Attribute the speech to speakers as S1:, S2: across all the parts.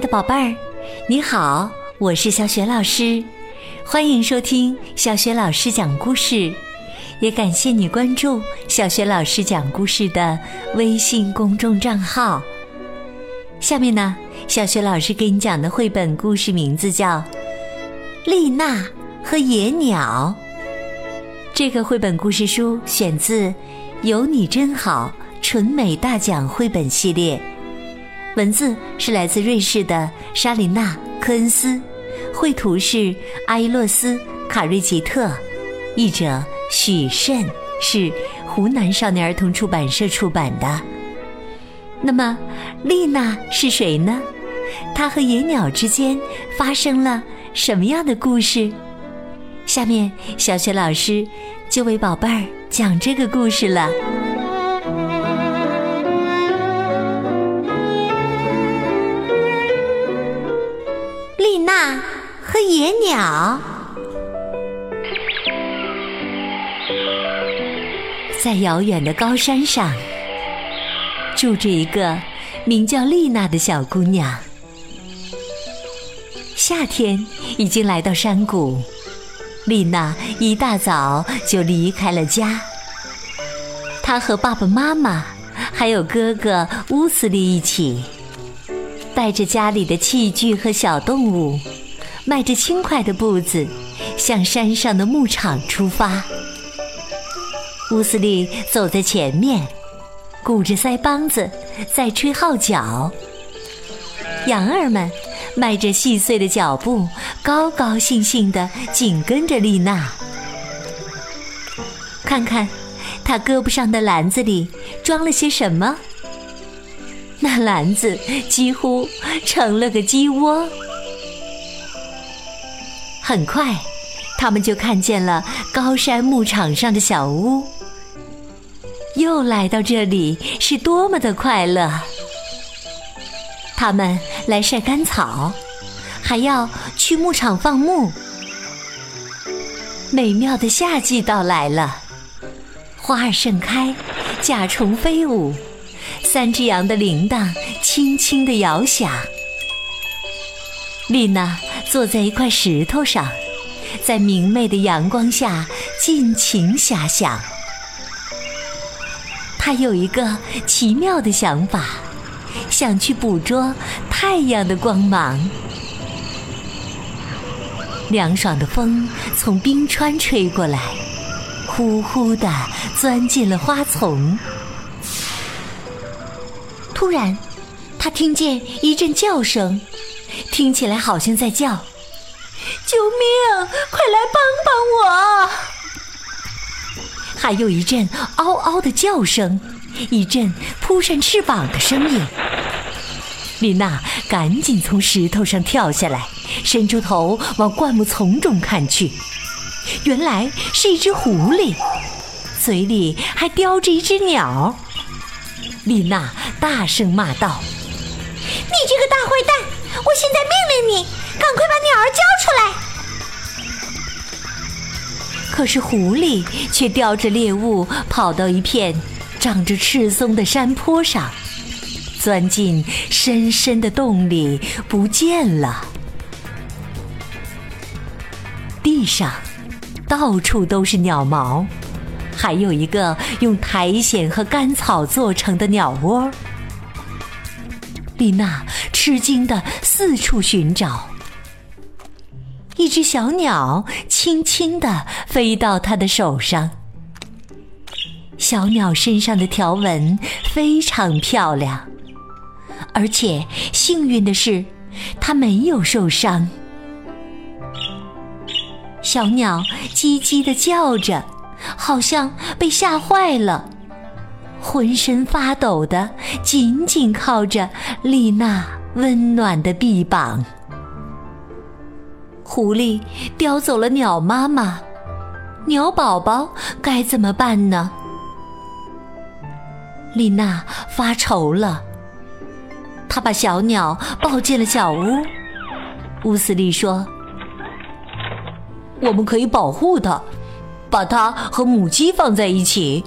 S1: 的宝贝儿，你好，我是小雪老师，欢迎收听小雪老师讲故事，也感谢你关注小雪老师讲故事的微信公众账号。下面呢，小雪老师给你讲的绘本故事名字叫《丽娜和野鸟》。这个绘本故事书选自《有你真好》纯美大奖绘本系列。文字是来自瑞士的莎琳娜·科恩斯，绘图是阿伊洛斯·卡瑞吉特，译者许慎，是湖南少年儿童出版社出版的。那么，丽娜是谁呢？她和野鸟之间发生了什么样的故事？下面，小雪老师就为宝贝儿讲这个故事了。野鸟在遥远的高山上住着一个名叫丽娜的小姑娘。夏天已经来到山谷，丽娜一大早就离开了家。她和爸爸妈妈还有哥哥乌斯利一起。带着家里的器具和小动物，迈着轻快的步子，向山上的牧场出发。乌斯利走在前面，鼓着腮帮子在吹号角。羊儿们迈着细碎的脚步，高高兴兴地紧跟着丽娜。看看，她胳膊上的篮子里装了些什么？那篮子几乎成了个鸡窝。很快，他们就看见了高山牧场上的小屋。又来到这里，是多么的快乐！他们来晒干草，还要去牧场放牧。美妙的夏季到来了，花儿盛开，甲虫飞舞。三只羊的铃铛轻轻地摇响。丽娜坐在一块石头上，在明媚的阳光下尽情遐想。她有一个奇妙的想法，想去捕捉太阳的光芒。凉爽的风从冰川吹过来，呼呼地钻进了花丛。突然，他听见一阵叫声，听起来好像在叫：“救命！快来帮帮我！”还有一阵嗷嗷的叫声，一阵扑扇翅膀的声音。丽娜赶紧从石头上跳下来，伸出头往灌木丛中看去，原来是一只狐狸，嘴里还叼着一只鸟。丽娜大声骂道：“
S2: 你这个大坏蛋！我现在命令你，赶快把鸟儿交出来！”
S1: 可是狐狸却叼着猎物跑到一片长着赤松的山坡上，钻进深深的洞里不见了。地上到处都是鸟毛。还有一个用苔藓和干草做成的鸟窝。丽娜吃惊的四处寻找，一只小鸟轻轻地飞到他的手上。小鸟身上的条纹非常漂亮，而且幸运的是，它没有受伤。小鸟叽叽地叫着。好像被吓坏了，浑身发抖的紧紧靠着丽娜温暖的臂膀。狐狸叼走了鸟妈妈，鸟宝宝该怎么办呢？丽娜发愁了，她把小鸟抱进了小屋。乌斯利说：“我们可以保护它。”把它和母鸡放在一起，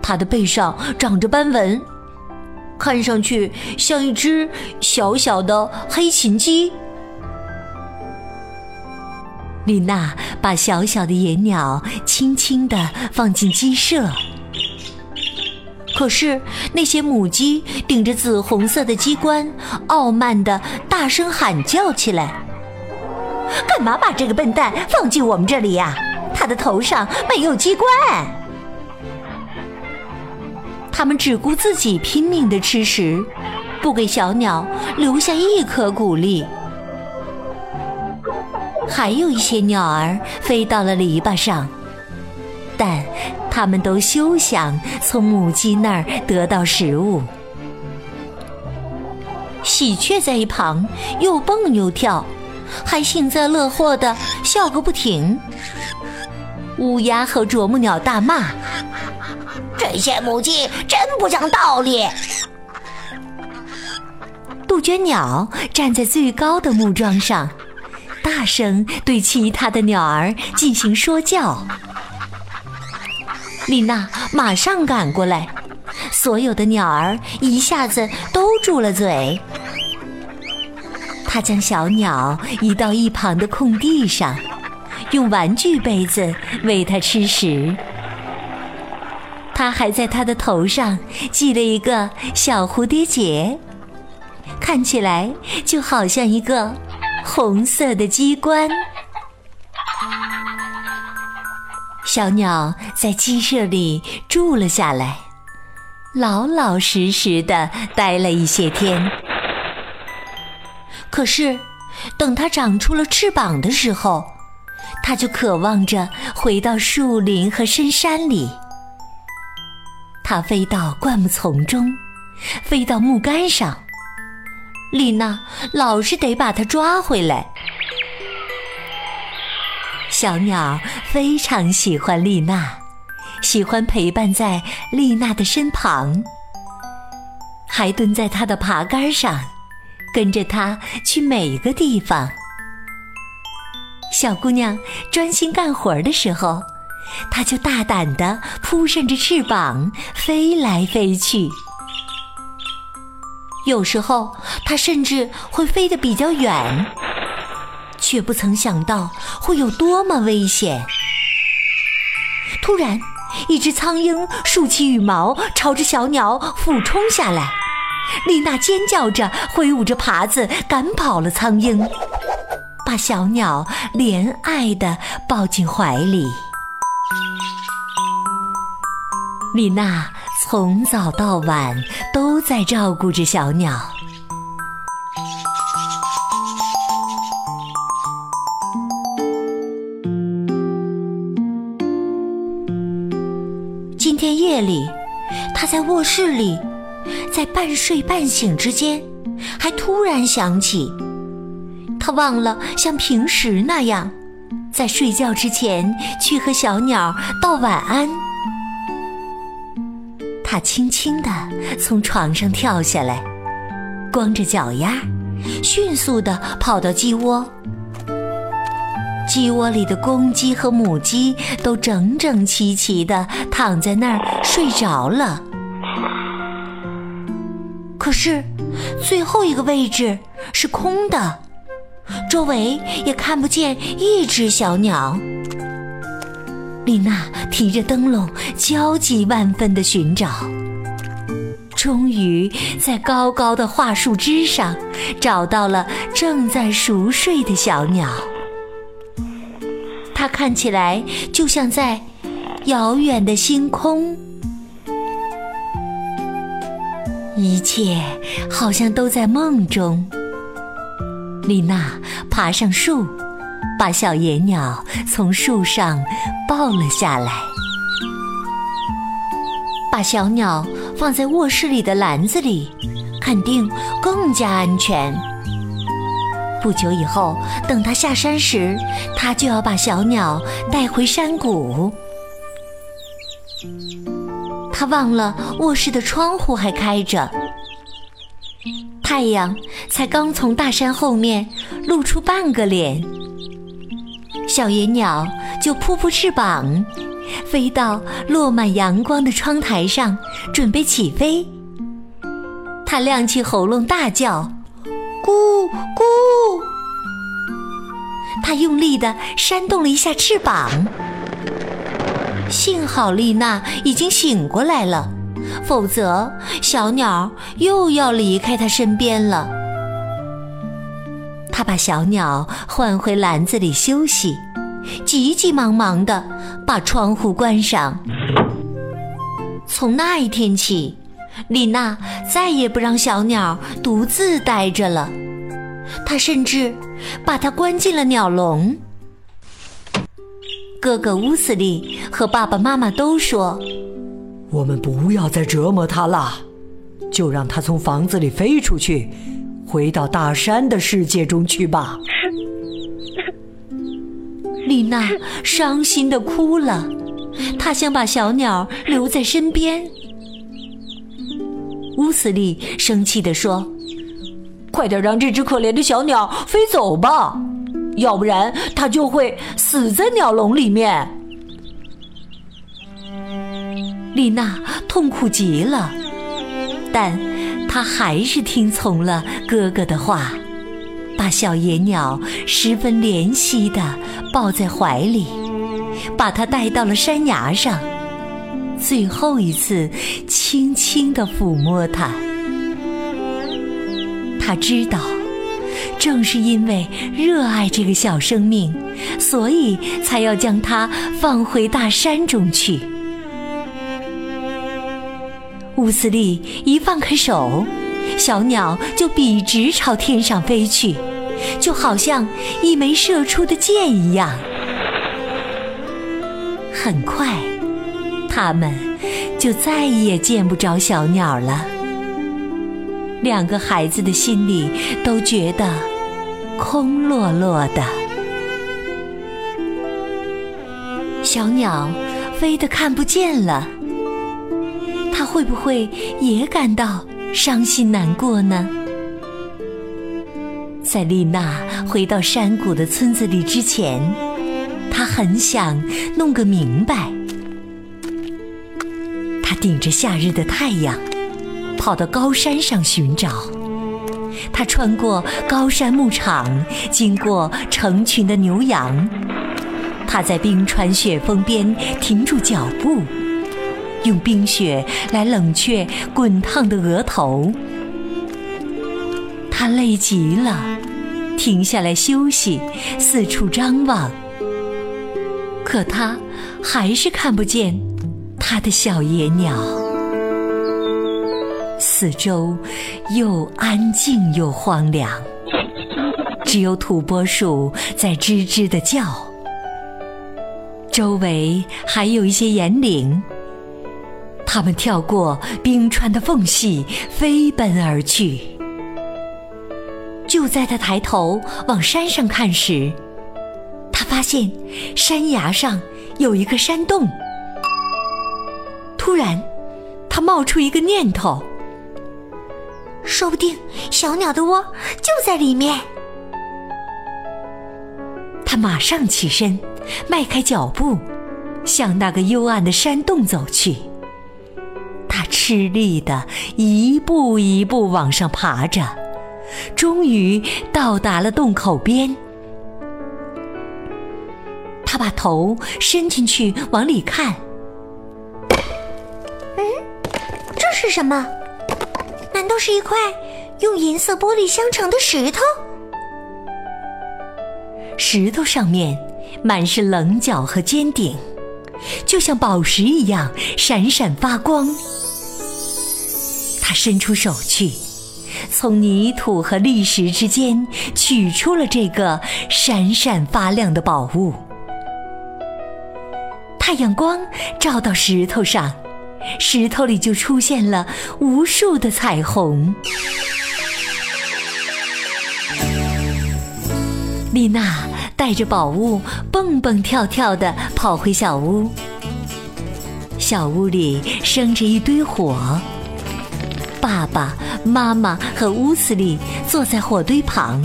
S1: 它的背上长着斑纹，看上去像一只小小的黑琴鸡。丽娜把小小的野鸟轻轻地放进鸡舍，可是那些母鸡顶着紫红色的鸡冠，傲慢地大声喊叫起来：“干嘛把这个笨蛋放进我们这里呀？他的头上没有鸡冠！”他们只顾自己拼命地吃食，不给小鸟留下一颗谷粒。还有一些鸟儿飞到了篱笆上，但它们都休想从母鸡那儿得到食物。喜鹊在一旁又蹦又跳，还幸灾乐祸地笑个不停。乌鸦和啄木鸟大骂：“
S2: 这些母鸡真不讲道理！”
S1: 杜鹃鸟站在最高的木桩上。大声对其他的鸟儿进行说教。丽娜马上赶过来，所有的鸟儿一下子都住了嘴。她将小鸟移到一旁的空地上，用玩具杯子喂它吃食。他还在它的头上系了一个小蝴蝶结，看起来就好像一个。红色的鸡冠，小鸟在鸡舍里住了下来，老老实实的待了一些天。可是，等它长出了翅膀的时候，它就渴望着回到树林和深山里。它飞到灌木丛中，飞到木杆上。丽娜老是得把它抓回来。小鸟非常喜欢丽娜，喜欢陪伴在丽娜的身旁，还蹲在她的爬杆上，跟着她去每个地方。小姑娘专心干活的时候，它就大胆地扑扇着翅膀飞来飞去。有时候，它甚至会飞得比较远，却不曾想到会有多么危险。突然，一只苍蝇竖起羽毛，朝着小鸟俯冲下来。丽娜尖叫着，挥舞着耙子赶跑了苍蝇，把小鸟怜爱地抱进怀里。丽娜。从早到晚都在照顾着小鸟。今天夜里，他在卧室里，在半睡半醒之间，还突然想起，他忘了像平时那样，在睡觉之前去和小鸟道晚安。他轻轻地从床上跳下来，光着脚丫，迅速地跑到鸡窝。鸡窝里的公鸡和母鸡都整整齐齐地躺在那儿睡着了。可是，最后一个位置是空的，周围也看不见一只小鸟。丽娜提着灯笼，焦急万分地寻找，终于在高高的桦树枝上找到了正在熟睡的小鸟。它看起来就像在遥远的星空，一切好像都在梦中。丽娜爬上树。把小野鸟从树上抱了下来，把小鸟放在卧室里的篮子里，肯定更加安全。不久以后，等他下山时，他就要把小鸟带回山谷。他忘了卧室的窗户还开着，太阳才刚从大山后面露出半个脸。小野鸟就扑扑翅膀，飞到落满阳光的窗台上，准备起飞。它亮起喉咙大叫：“咕咕！”他用力地扇动了一下翅膀。幸好丽娜已经醒过来了，否则小鸟又要离开他身边了。他把小鸟换回篮子里休息，急急忙忙地把窗户关上。从那一天起，丽娜再也不让小鸟独自待着了。她甚至把它关进了鸟笼。哥哥乌斯利和爸爸妈妈都说：“
S3: 我们不要再折磨它了，就让它从房子里飞出去，回到大山的世界中去吧。”
S1: 丽娜伤心的哭了，她想把小鸟留在身边。乌斯利生气的说：“
S3: 快点让这只可怜的小鸟飞走吧！”要不然，它就会死在鸟笼里面。
S1: 丽娜痛苦极了，但她还是听从了哥哥的话，把小野鸟十分怜惜的抱在怀里，把它带到了山崖上，最后一次轻轻的抚摸它。他知道。正是因为热爱这个小生命，所以才要将它放回大山中去。乌斯利一放开手，小鸟就笔直朝天上飞去，就好像一枚射出的箭一样。很快，他们就再也见不着小鸟了。两个孩子的心里都觉得空落落的。小鸟飞得看不见了，会不会也感到伤心难过呢？在丽娜回到山谷的村子里之前，她很想弄个明白。她顶着夏日的太阳。跑到高山上寻找，她穿过高山牧场，经过成群的牛羊。她在冰川雪峰边停住脚步，用冰雪来冷却滚烫的额头。他累极了，停下来休息，四处张望。可他还是看不见他的小野鸟。四周又安静又荒凉，只有土拨鼠在吱吱的叫。周围还有一些岩岭，它们跳过冰川的缝隙，飞奔而去。就在他抬头往山上看时，他发现山崖上有一个山洞。突然，他冒出一个念头。
S2: 说不定小鸟的窝就在里面。
S1: 他马上起身，迈开脚步，向那个幽暗的山洞走去。他吃力的一步一步往上爬着，终于到达了洞口边。他把头伸进去往里看，
S2: 嗯，这是什么？难道是一块用银色玻璃镶成的石头？
S1: 石头上面满是棱角和尖顶，就像宝石一样闪闪发光。他伸出手去，从泥土和砾石之间取出了这个闪闪发亮的宝物。太阳光照到石头上。石头里就出现了无数的彩虹。丽娜带着宝物蹦蹦跳跳地跑回小屋。小屋里生着一堆火，爸爸妈妈和乌斯利坐在火堆旁，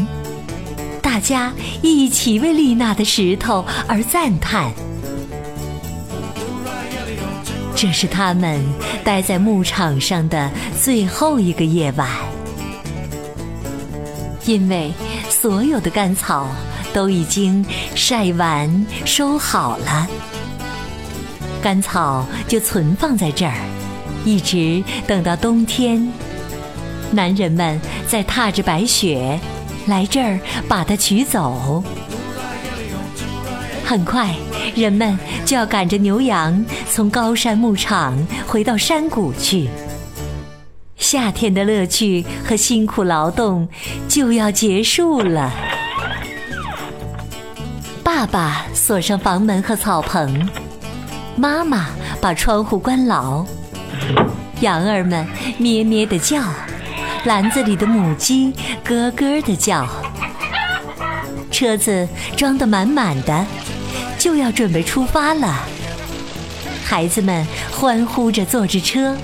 S1: 大家一起为丽娜的石头而赞叹。这是他们待在牧场上的最后一个夜晚，因为所有的干草都已经晒完收好了，干草就存放在这儿，一直等到冬天。男人们在踏着白雪来这儿把它取走。很快，人们就要赶着牛羊从高山牧场回到山谷去。夏天的乐趣和辛苦劳动就要结束了。爸爸锁上房门和草棚，妈妈把窗户关牢，羊儿们咩咩地叫，篮子里的母鸡咯咯地叫，车子装得满满的。就要准备出发了，孩子们欢呼着坐着车，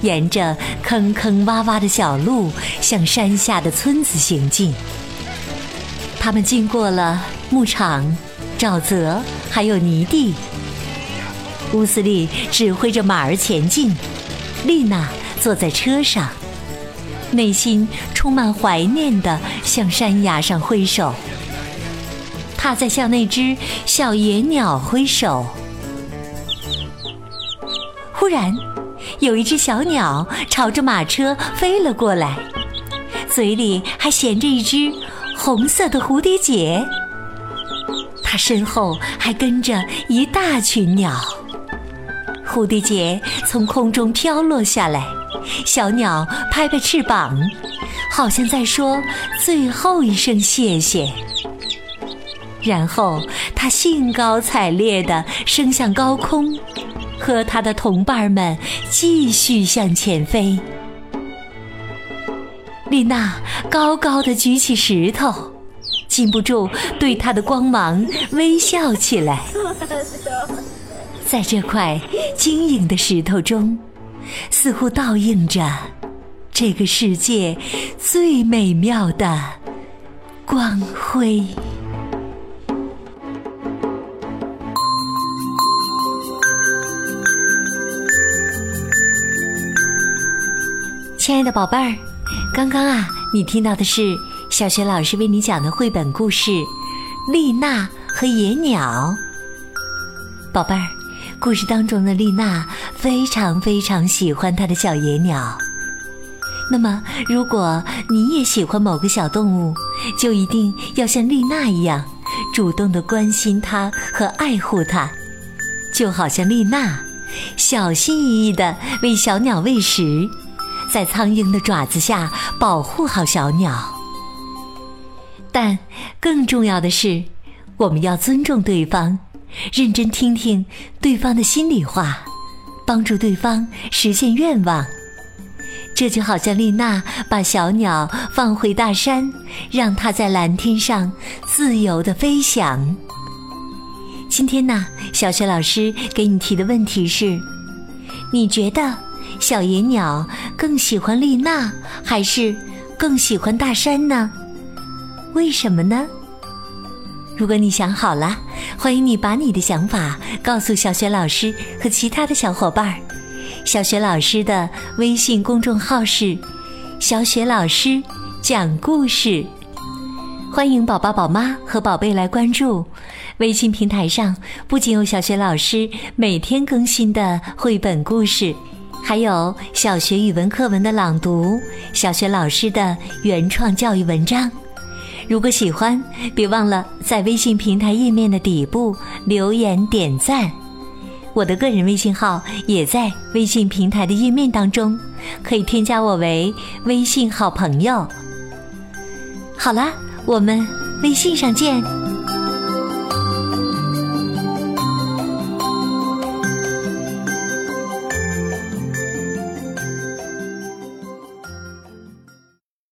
S1: 沿着坑坑洼洼的小路向山下的村子行进。他们经过了牧场、沼泽，还有泥地。乌斯利指挥着马儿前进，丽娜坐在车上，内心充满怀念地向山崖上挥手。她在向那只小野鸟挥手。忽然，有一只小鸟朝着马车飞了过来，嘴里还衔着一只红色的蝴蝶结。它身后还跟着一大群鸟。蝴蝶结从空中飘落下来，小鸟拍拍翅膀，好像在说最后一声谢谢。然后，它兴高采烈地升向高空，和他的同伴们继续向前飞。丽娜高高的举起石头，禁不住对它的光芒微笑起来。在这块晶莹的石头中，似乎倒映着这个世界最美妙的光辉。亲爱的宝贝儿，刚刚啊，你听到的是小学老师为你讲的绘本故事《丽娜和野鸟》。宝贝儿，故事当中的丽娜非常非常喜欢她的小野鸟。那么，如果你也喜欢某个小动物，就一定要像丽娜一样，主动的关心它和爱护它，就好像丽娜，小心翼翼的为小鸟喂食。在苍鹰的爪子下保护好小鸟，但更重要的是，我们要尊重对方，认真听听对方的心里话，帮助对方实现愿望。这就好像丽娜把小鸟放回大山，让它在蓝天上自由的飞翔。今天呢，小雪老师给你提的问题是：你觉得？小野鸟更喜欢丽娜，还是更喜欢大山呢？为什么呢？如果你想好了，欢迎你把你的想法告诉小雪老师和其他的小伙伴儿。小雪老师的微信公众号是“小雪老师讲故事”，欢迎宝宝、宝妈和宝贝来关注。微信平台上不仅有小雪老师每天更新的绘本故事。还有小学语文课文的朗读，小学老师的原创教育文章。如果喜欢，别忘了在微信平台页面的底部留言点赞。我的个人微信号也在微信平台的页面当中，可以添加我为微信好朋友。好啦，我们微信上见。